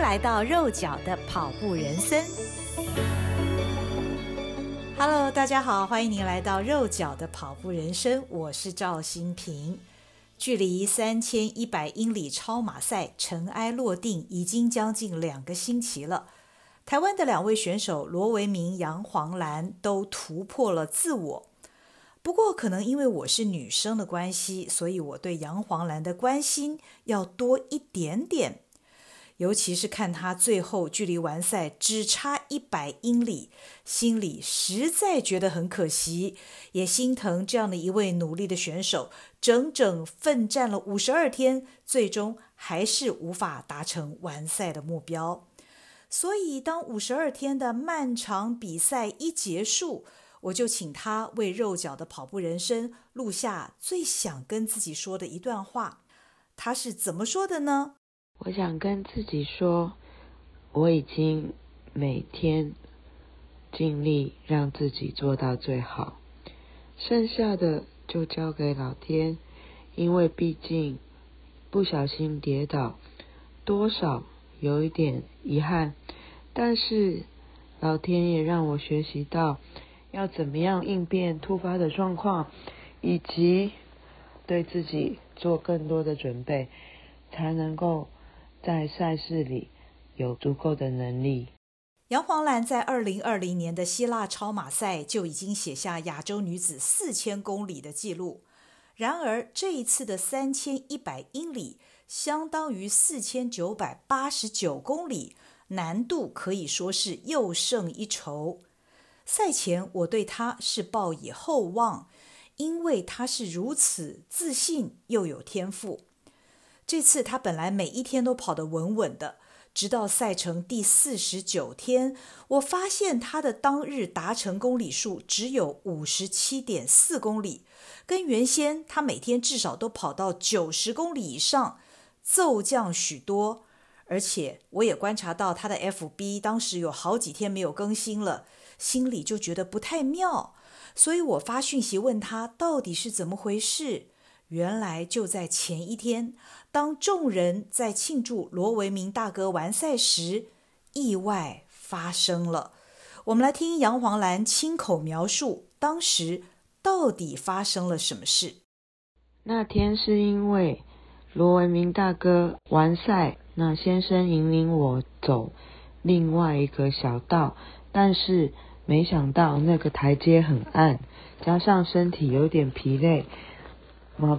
来到肉脚的跑步人生。Hello，大家好，欢迎您来到肉脚的跑步人生，我是赵新平。距离三千一百英里超马赛尘埃落定已经将近两个星期了。台湾的两位选手罗维明、杨黄兰都突破了自我。不过，可能因为我是女生的关系，所以我对杨黄兰的关心要多一点点。尤其是看他最后距离完赛只差一百英里，心里实在觉得很可惜，也心疼这样的一位努力的选手，整整奋战了五十二天，最终还是无法达成完赛的目标。所以，当五十二天的漫长比赛一结束，我就请他为肉脚的跑步人生录下最想跟自己说的一段话。他是怎么说的呢？我想跟自己说，我已经每天尽力让自己做到最好，剩下的就交给老天。因为毕竟不小心跌倒，多少有一点遗憾，但是老天也让我学习到。要怎么样应变突发的状况，以及对自己做更多的准备，才能够在赛事里有足够的能力。杨黄兰在二零二零年的希腊超马赛就已经写下亚洲女子四千公里的纪录，然而这一次的三千一百英里，相当于四千九百八十九公里，难度可以说是又胜一筹。赛前我对她是抱以厚望，因为她是如此自信又有天赋。这次他本来每一天都跑得稳稳的，直到赛程第四十九天，我发现他的当日达成公里数只有五十七点四公里，跟原先他每天至少都跑到九十公里以上，骤降许多。而且我也观察到他的 FB 当时有好几天没有更新了。心里就觉得不太妙，所以我发讯息问他到底是怎么回事。原来就在前一天，当众人在庆祝罗维明大哥完赛时，意外发生了。我们来听杨黄兰亲口描述当时到底发生了什么事。那天是因为罗维明大哥完赛，那先生引领我走另外一个小道，但是。没想到那个台阶很暗，加上身体有点疲累，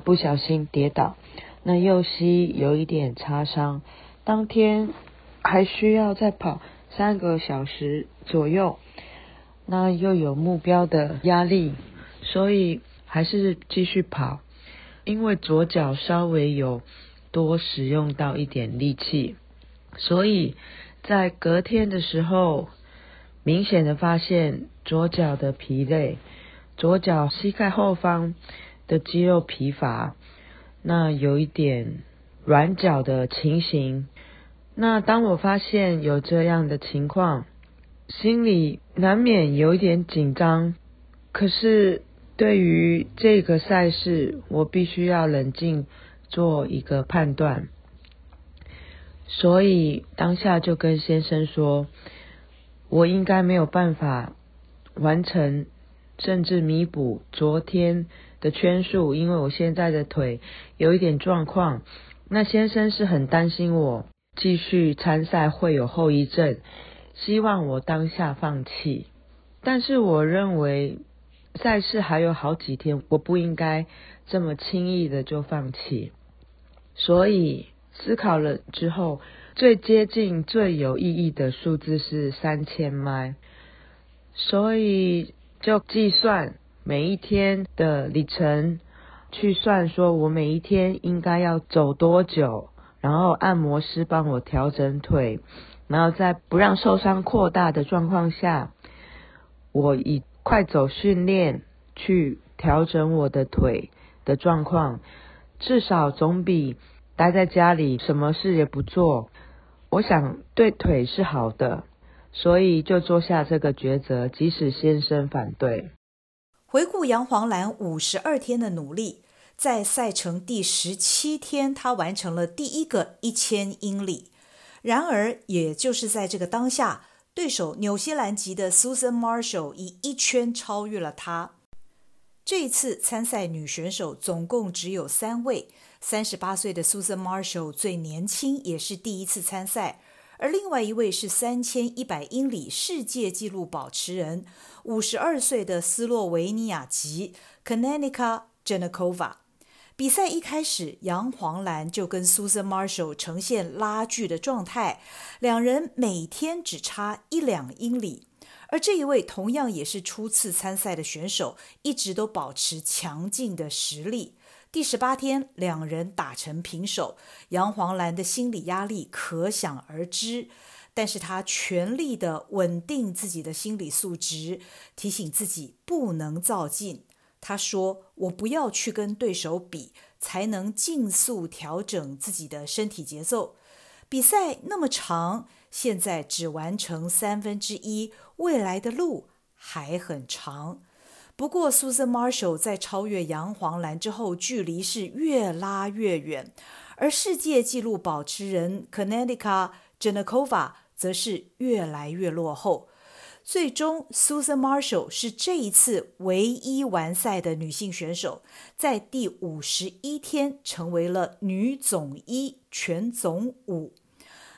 不小心跌倒，那右膝有一点擦伤。当天还需要再跑三个小时左右，那又有目标的压力，所以还是继续跑。因为左脚稍微有多使用到一点力气，所以在隔天的时候。明显的发现左脚的疲累，左脚膝盖后方的肌肉疲乏，那有一点软脚的情形。那当我发现有这样的情况，心里难免有一点紧张。可是对于这个赛事，我必须要冷静做一个判断，所以当下就跟先生说。我应该没有办法完成，甚至弥补昨天的圈数，因为我现在的腿有一点状况。那先生是很担心我继续参赛会有后遗症，希望我当下放弃。但是我认为赛事还有好几天，我不应该这么轻易的就放弃。所以思考了之后。最接近、最有意义的数字是三千迈，所以就计算每一天的里程，去算说我每一天应该要走多久，然后按摩师帮我调整腿，然后在不让受伤扩大的状况下，我以快走训练去调整我的腿的状况，至少总比待在家里什么事也不做。我想对腿是好的，所以就做下这个抉择，即使先生反对。回顾杨黄兰五十二天的努力，在赛程第十七天，她完成了第一个一千英里，然而，也就是在这个当下，对手纽西兰籍的 Susan Marshall 以一圈超越了她。这一次参赛女选手总共只有三位，三十八岁的 Susan Marshall 最年轻，也是第一次参赛。而另外一位是三千一百英里世界纪录保持人，五十二岁的斯洛维尼亚籍 Kanenica Janakova。比赛一开始，杨黄兰就跟 Susan Marshall 呈现拉锯的状态，两人每天只差一两英里。而这一位同样也是初次参赛的选手，一直都保持强劲的实力。第十八天，两人打成平手，杨黄兰的心理压力可想而知。但是她全力的稳定自己的心理素质，提醒自己不能躁进。她说：“我不要去跟对手比，才能尽速调整自己的身体节奏。比赛那么长，现在只完成三分之一，未来的路还很长。”不过，Susan Marshall 在超越杨黄兰之后，距离是越拉越远，而世界纪录保持人 Kanenica Janakova 则是越来越落后。最终，Susan Marshall 是这一次唯一完赛的女性选手，在第五十一天成为了女总一、全总五。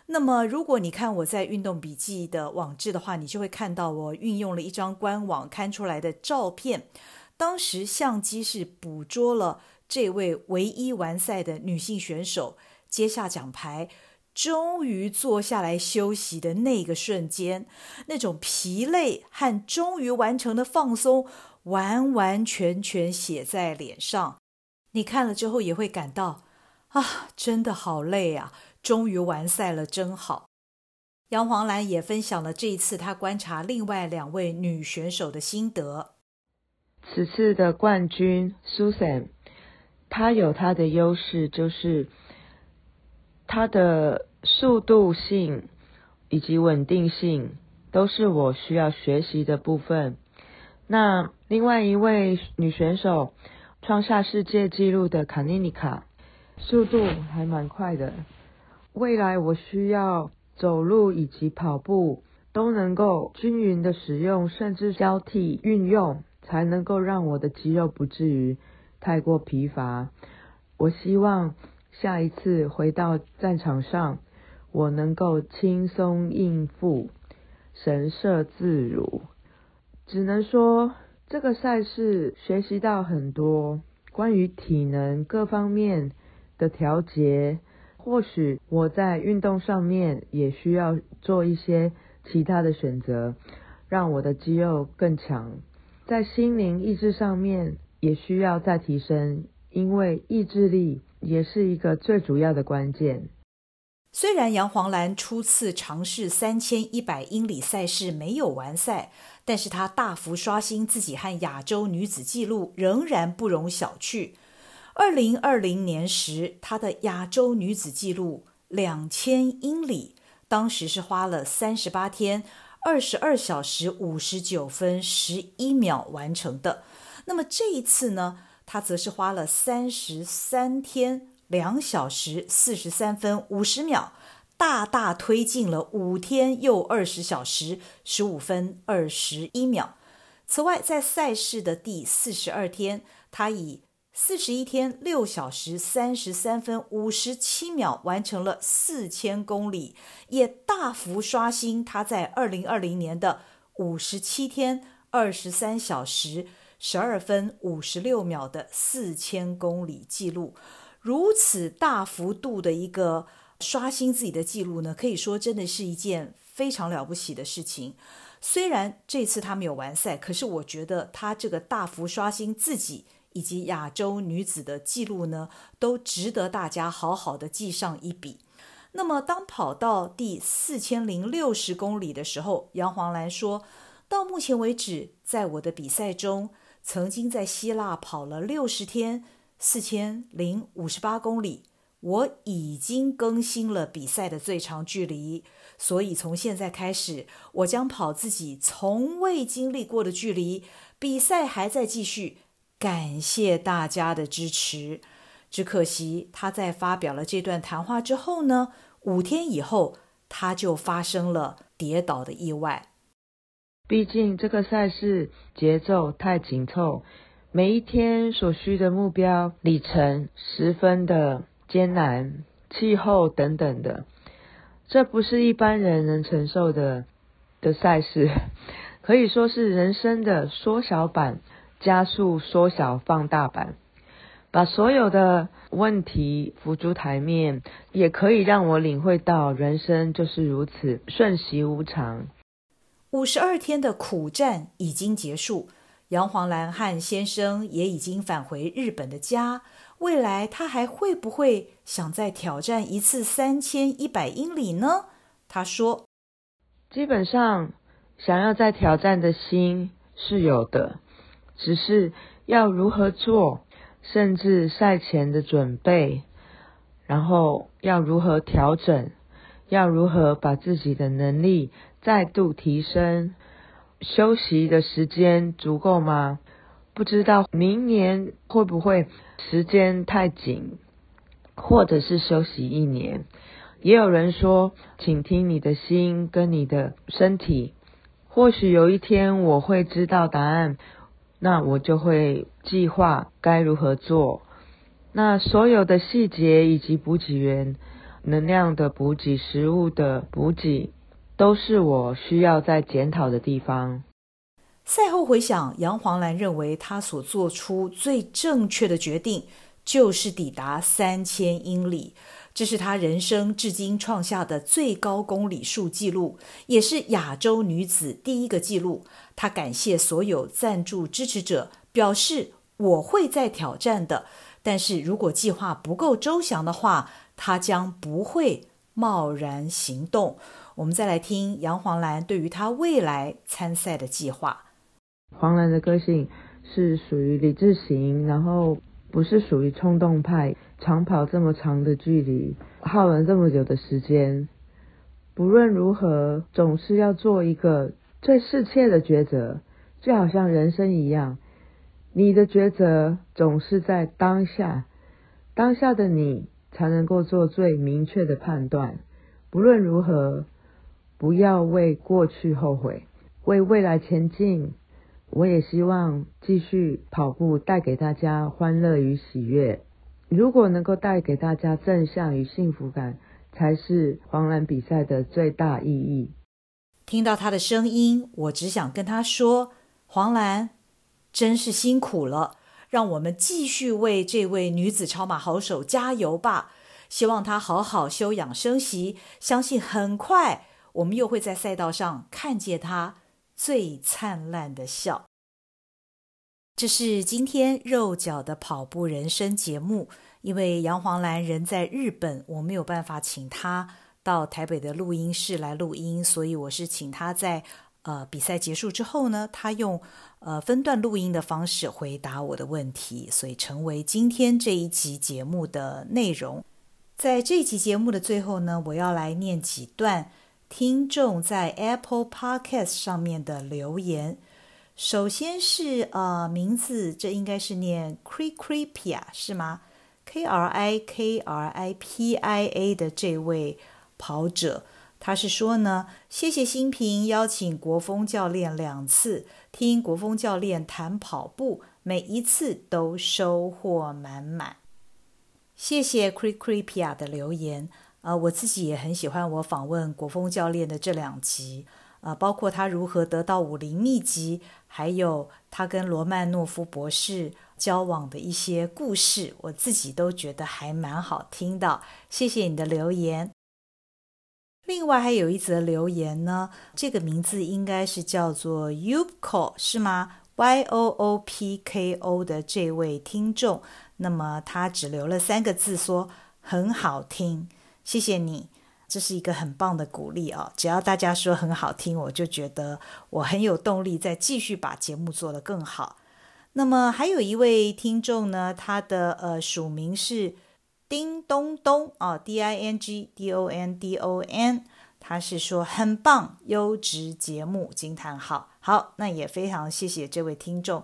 那么，如果你看我在运动笔记的网志的话，你就会看到我运用了一张官网刊出来的照片。当时相机是捕捉了这位唯一完赛的女性选手接下奖牌，终于坐下来休息的那个瞬间，那种疲累和终于完成的放松，完完全全写在脸上。你看了之后也会感到，啊，真的好累啊。终于完赛了，真好。杨黄兰也分享了这一次她观察另外两位女选手的心得。此次的冠军 Susan，她有她的优势，就是她的速度性以及稳定性都是我需要学习的部分。那另外一位女选手创下世界纪录的卡尼尼卡，速度还蛮快的。未来我需要走路以及跑步都能够均匀的使用，甚至交替运用，才能够让我的肌肉不至于太过疲乏。我希望下一次回到战场上，我能够轻松应付，神色自如。只能说这个赛事学习到很多关于体能各方面的调节。或许我在运动上面也需要做一些其他的选择，让我的肌肉更强。在心灵意志上面也需要再提升，因为意志力也是一个最主要的关键。虽然杨黄兰初次尝试三千一百英里赛事没有完赛，但是她大幅刷新自己和亚洲女子纪录，仍然不容小觑。二零二零年时，她的亚洲女子纪录两千英里，当时是花了三十八天二十二小时五十九分十一秒完成的。那么这一次呢，她则是花了三十三天两小时四十三分五十秒，大大推进了五天又二十小时十五分二十一秒。此外，在赛事的第四十二天，她以四十一天六小时三十三分五十七秒完成了四千公里，也大幅刷新他在二零二零年的五十七天二十三小时十二分五十六秒的四千公里记录。如此大幅度的一个刷新自己的记录呢，可以说真的是一件非常了不起的事情。虽然这次他没有完赛，可是我觉得他这个大幅刷新自己。以及亚洲女子的记录呢，都值得大家好好的记上一笔。那么，当跑到第四千零六十公里的时候，杨黄兰说：“到目前为止，在我的比赛中，曾经在希腊跑了六十天，四千零五十八公里，我已经更新了比赛的最长距离。所以，从现在开始，我将跑自己从未经历过的距离。比赛还在继续。”感谢大家的支持，只可惜他在发表了这段谈话之后呢，五天以后他就发生了跌倒的意外。毕竟这个赛事节奏太紧凑，每一天所需的目标里程十分的艰难，气候等等的，这不是一般人能承受的的赛事，可以说是人生的缩小版、加速缩小放大版。把所有的问题浮出台面，也可以让我领会到人生就是如此瞬息无常。五十二天的苦战已经结束，杨黄兰汉先生也已经返回日本的家。未来他还会不会想再挑战一次三千一百英里呢？他说：“基本上想要再挑战的心是有的，只是要如何做。”甚至赛前的准备，然后要如何调整，要如何把自己的能力再度提升，休息的时间足够吗？不知道明年会不会时间太紧，或者是休息一年。也有人说，请听你的心跟你的身体，或许有一天我会知道答案。那我就会计划该如何做。那所有的细节以及补给源、能量的补给、食物的补给，都是我需要再检讨的地方。赛后回想，杨黄兰认为她所做出最正确的决定，就是抵达三千英里。这是她人生至今创下的最高公里数纪录，也是亚洲女子第一个纪录。她感谢所有赞助支持者，表示我会再挑战的，但是如果计划不够周详的话，她将不会贸然行动。我们再来听杨黄兰对于她未来参赛的计划。黄兰的个性是属于理智型，然后不是属于冲动派。长跑这么长的距离，耗了这么久的时间，不论如何，总是要做一个最适切的抉择，就好像人生一样，你的抉择总是在当下，当下的你才能够做最明确的判断。不论如何，不要为过去后悔，为未来前进。我也希望继续跑步，带给大家欢乐与喜悦。如果能够带给大家正向与幸福感，才是黄兰比赛的最大意义。听到她的声音，我只想跟她说：“黄兰，真是辛苦了，让我们继续为这位女子超马好手加油吧！希望她好好休养生息，相信很快我们又会在赛道上看见她最灿烂的笑。”这是今天肉脚的跑步人生节目。因为杨黄兰人在日本，我没有办法请她到台北的录音室来录音，所以我是请她在呃比赛结束之后呢，她用呃分段录音的方式回答我的问题，所以成为今天这一集节目的内容。在这一集节目的最后呢，我要来念几段听众在 Apple Podcast 上面的留言。首先是呃名字，这应该是念 Krikripia 是吗？K R I K R I P I A 的这位跑者，他是说呢，谢谢新平邀请国风教练两次，听国风教练谈跑步，每一次都收获满满。谢谢 Krikripia 的留言，呃，我自己也很喜欢我访问国峰教练的这两集，呃，包括他如何得到武林秘籍，还有他跟罗曼诺夫博士。交往的一些故事，我自己都觉得还蛮好听的。谢谢你的留言。另外还有一则留言呢，这个名字应该是叫做 Yoopko 是吗？Y O O P K O 的这位听众，那么他只留了三个字，说很好听。谢谢你，这是一个很棒的鼓励哦。只要大家说很好听，我就觉得我很有动力再继续把节目做得更好。那么还有一位听众呢，他的呃署名是叮咚咚啊，D I N G D O N D O N，他是说很棒，优质节目惊叹号。好，那也非常谢谢这位听众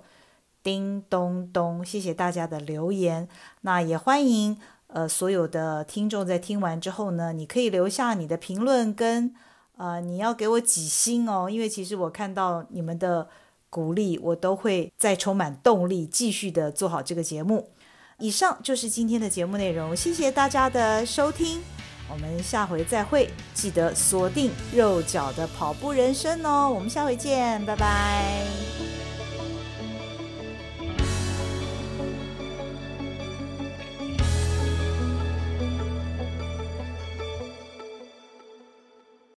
叮咚咚，谢谢大家的留言。那也欢迎呃，所有的听众在听完之后呢，你可以留下你的评论跟呃，你要给我几星哦，因为其实我看到你们的鼓励，我都会再充满动力，继续的做好这个节目。以上就是今天的节目内容，谢谢大家的收听，我们下回再会，记得锁定肉脚的跑步人生哦，我们下回见，拜拜。